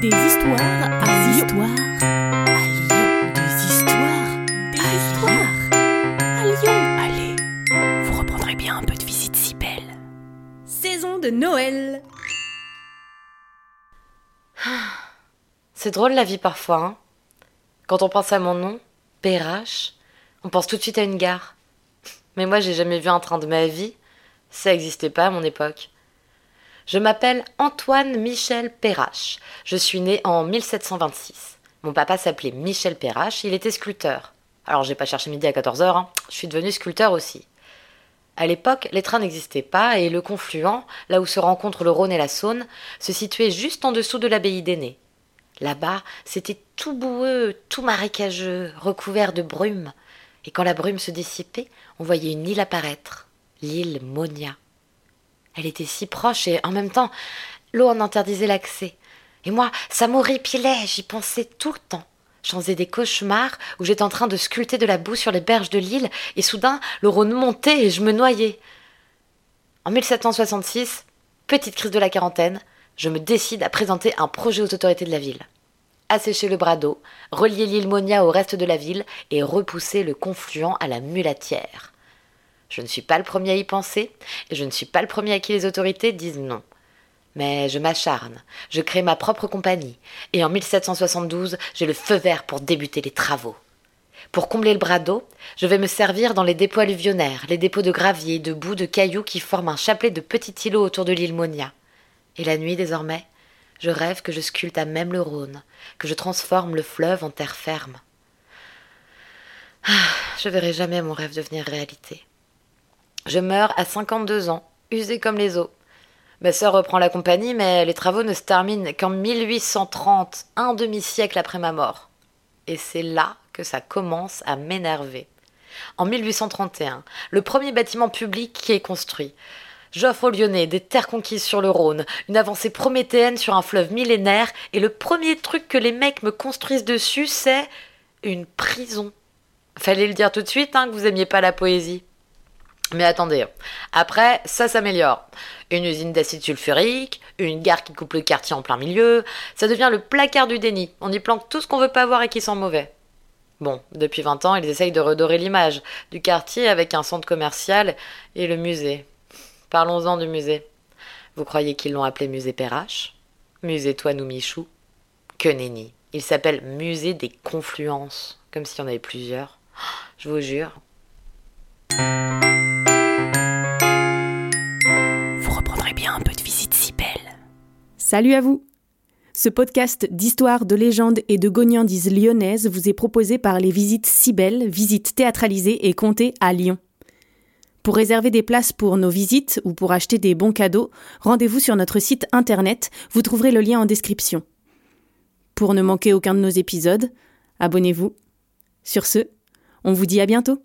Des histoires à Des Lyon. histoires à Lyon. Des histoires Des à histoires à Lyon. Allez, vous reprendrez bien un peu de visite si belle. Saison de Noël. C'est drôle la vie parfois. Hein Quand on pense à mon nom, Perrache, on pense tout de suite à une gare. Mais moi, j'ai jamais vu un train de ma vie. Ça n'existait pas à mon époque. Je m'appelle Antoine Michel Perrache. Je suis né en 1726. Mon papa s'appelait Michel Perrache, il était sculpteur. Alors j'ai pas cherché midi à 14h, hein. je suis devenu sculpteur aussi. À l'époque, les trains n'existaient pas et le confluent, là où se rencontrent le Rhône et la Saône, se situait juste en dessous de l'abbaye d'Aîné. Là-bas, c'était tout boueux, tout marécageux, recouvert de brume. Et quand la brume se dissipait, on voyait une île apparaître, l'île Monia. Elle était si proche et en même temps, l'eau en interdisait l'accès. Et moi, ça m'horripilait, j'y pensais tout le temps. J'en faisais des cauchemars où j'étais en train de sculpter de la boue sur les berges de l'île et soudain, le Rhône montait et je me noyais. En 1766, petite crise de la quarantaine, je me décide à présenter un projet aux autorités de la ville. Assécher le bras d'eau, relier l'île Monia au reste de la ville et repousser le confluent à la mulatière. Je ne suis pas le premier à y penser et je ne suis pas le premier à qui les autorités disent non. Mais je m'acharne, je crée ma propre compagnie et en 1772, j'ai le feu vert pour débuter les travaux. Pour combler le bras d'eau, je vais me servir dans les dépôts alluvionnaires, les dépôts de gravier, de boue, de cailloux qui forment un chapelet de petits îlots autour de l'île Monia. Et la nuit, désormais, je rêve que je sculpte à même le Rhône, que je transforme le fleuve en terre ferme. Ah, je verrai jamais mon rêve devenir réalité. Je meurs à 52 ans, usé comme les os. Ma sœur reprend la compagnie, mais les travaux ne se terminent qu'en 1830, un demi-siècle après ma mort. Et c'est là que ça commence à m'énerver. En 1831, le premier bâtiment public qui est construit. J'offre aux Lyonnais des terres conquises sur le Rhône, une avancée prométhéenne sur un fleuve millénaire, et le premier truc que les mecs me construisent dessus, c'est une prison. Fallait le dire tout de suite, hein, que vous aimiez pas la poésie. Mais attendez, après, ça s'améliore. Une usine d'acide sulfurique, une gare qui coupe le quartier en plein milieu, ça devient le placard du déni. On y planque tout ce qu'on veut pas voir et qui sent mauvais. Bon, depuis 20 ans, ils essayent de redorer l'image du quartier avec un centre commercial et le musée. Parlons-en du musée. Vous croyez qu'ils l'ont appelé musée Perrache? Musée Toinou Michou? Que nenni. Il s'appelle musée des confluences, comme s'il y en avait plusieurs. Je vous jure, Salut à vous. Ce podcast d'histoire, de légendes et de gognandises lyonnaises vous est proposé par les visites si belles, visites théâtralisées et comptées à Lyon. Pour réserver des places pour nos visites ou pour acheter des bons cadeaux, rendez-vous sur notre site internet, vous trouverez le lien en description. Pour ne manquer aucun de nos épisodes, abonnez-vous. Sur ce, on vous dit à bientôt.